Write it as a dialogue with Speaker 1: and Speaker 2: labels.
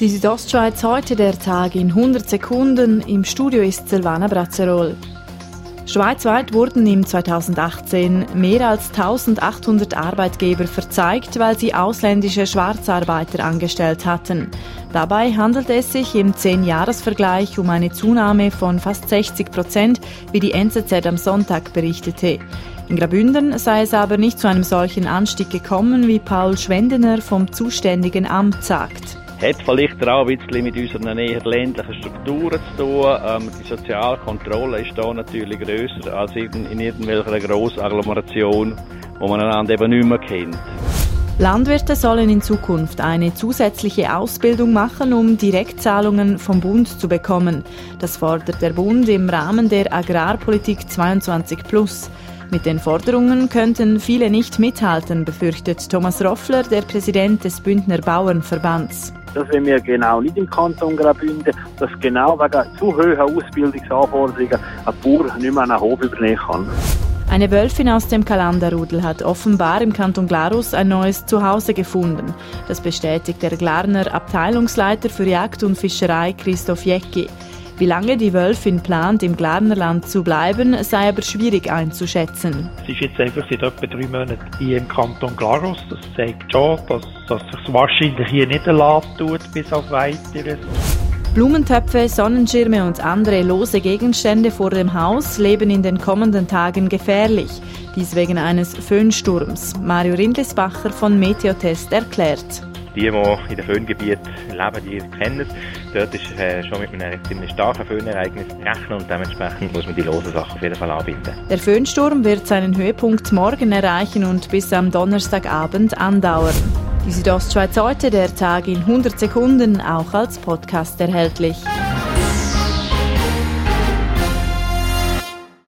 Speaker 1: Die Südostschweiz heute der Tag in 100 Sekunden. Im Studio ist Silvana Brazzerol. Schweizweit wurden im 2018 mehr als 1800 Arbeitgeber verzeigt, weil sie ausländische Schwarzarbeiter angestellt hatten. Dabei handelt es sich im 10-Jahres-Vergleich um eine Zunahme von fast 60 Prozent, wie die NZZ am Sonntag berichtete. In Grabünden sei es aber nicht zu einem solchen Anstieg gekommen, wie Paul Schwendener vom zuständigen Amt sagt.
Speaker 2: Hat vielleicht auch ein bisschen mit unseren eher ländlichen Strukturen zu tun. Ähm, die Sozialkontrolle ist da natürlich grösser als in, in irgendwelcher grossen Agglomeration, wo man einander eben nicht mehr kennt.
Speaker 1: Landwirte sollen in Zukunft eine zusätzliche Ausbildung machen, um Direktzahlungen vom Bund zu bekommen. Das fordert der Bund im Rahmen der Agrarpolitik 22 Plus. Mit den Forderungen könnten viele nicht mithalten, befürchtet Thomas Roffler, der Präsident des Bündner Bauernverbands.
Speaker 3: Das wollen wir genau nicht im Kanton Graubünden, dass genau wegen zu hoher Ausbildungsanforderungen ein Bauer nicht mehr einen Hof übernehmen kann.
Speaker 1: Eine Wölfin aus dem Kalanderrudel hat offenbar im Kanton Glarus ein neues Zuhause gefunden. Das bestätigt der Glarner Abteilungsleiter für Jagd und Fischerei Christoph Jecki. Wie lange die Wölfin plant, im Glarnerland zu bleiben, sei aber schwierig einzuschätzen.
Speaker 4: Sie ist jetzt einfach seit etwa drei Monaten hier im Kanton Glarus. Das zeigt schon, dass, dass sich wahrscheinlich hier nicht erlaubt tut, bis auf weiteres.
Speaker 1: Blumentöpfe, Sonnenschirme und andere lose Gegenstände vor dem Haus leben in den kommenden Tagen gefährlich. Dies wegen eines Föhnsturms. Mario Rindlisbacher von Meteotest erklärt.
Speaker 5: Die, die in den Föhngebieten leben, die kennen es. Dort ist äh, schon mit einem ziemlich starken Föhnereignis rechnen und dementsprechend muss man die losen Sachen auf jeden Fall anbinden.
Speaker 1: Der Föhnsturm wird seinen Höhepunkt morgen erreichen und bis am Donnerstagabend andauern. Die Südostschweiz heute, der Tag in 100 Sekunden, auch als Podcast erhältlich.